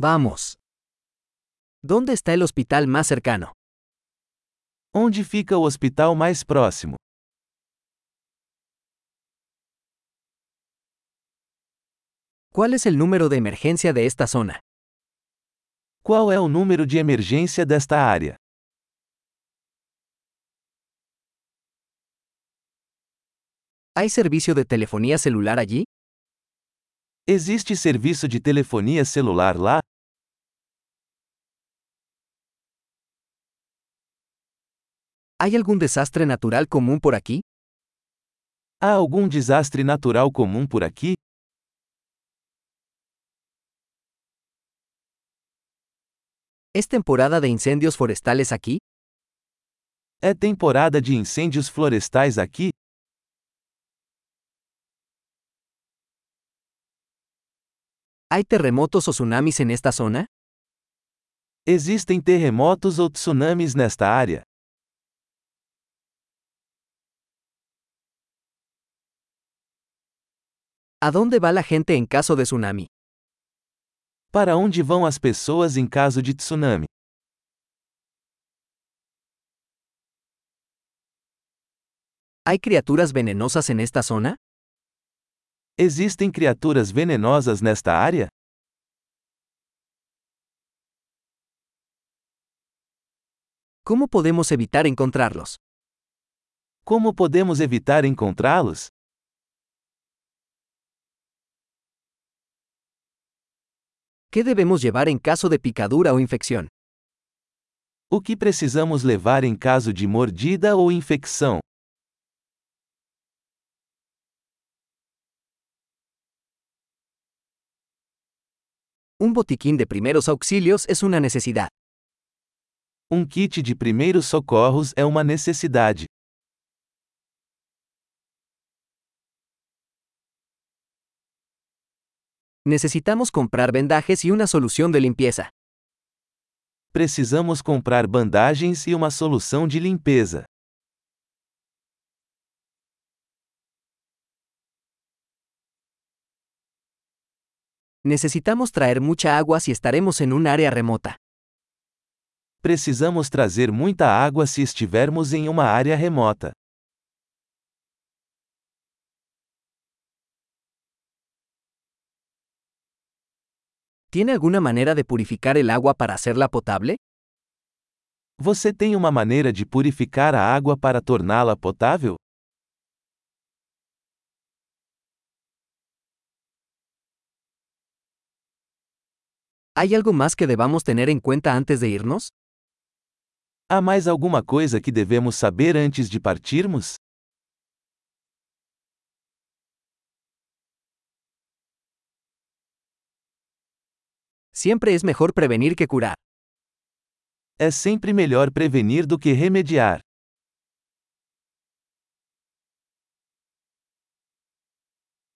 Vamos. ¿Dónde está el hospital más cercano? Onde fica o hospital mais próximo? ¿Cuál es el número de emergencia de esta zona? Qual é o número de emergência desta área? ¿Hay servicio de telefonía celular allí? Existe serviço de telefonia celular lá? ¿Hay algún desastre natural común por aquí? Há algum desastre natural comum por aqui? ¿Es temporada de incendios forestales aquí? É temporada de incêndios florestais aqui? ¿Hay terremotos o tsunamis en esta zona? Existem terremotos ou tsunamis nesta área? ¿A dónde va la gente en caso de tsunami? Para onde vão as pessoas em caso de tsunami? ¿Hay criaturas venenosas en esta zona? Existem criaturas venenosas nesta área? ¿Cómo podemos evitar encontrarlos? Como podemos evitar encontrá-los? ¿Qué debemos llevar en caso de picadura o infección? O que precisamos levar em caso de mordida ou infecção? Un botiquín de primeros auxilios es una necesidad. Um kit de primeiros socorros é uma necessidade. Necesitamos comprar vendajes y una solución de limpieza. Precisamos comprar bandagens e uma solução de limpeza. Necesitamos traer mucha agua si estaremos en un área remota. Precisamos trazer muita água se estivermos em uma área remota. ¿Tiene alguna manera de purificar el agua para hacerla potable? Você tem uma maneira de purificar a água para torná-la potável? ¿Hay algo más que debamos tener en cuenta antes de irnos? Há mais alguma coisa que devemos saber antes de partirmos? Siempre es mejor prevenir que curar. É sempre melhor prevenir do que remediar.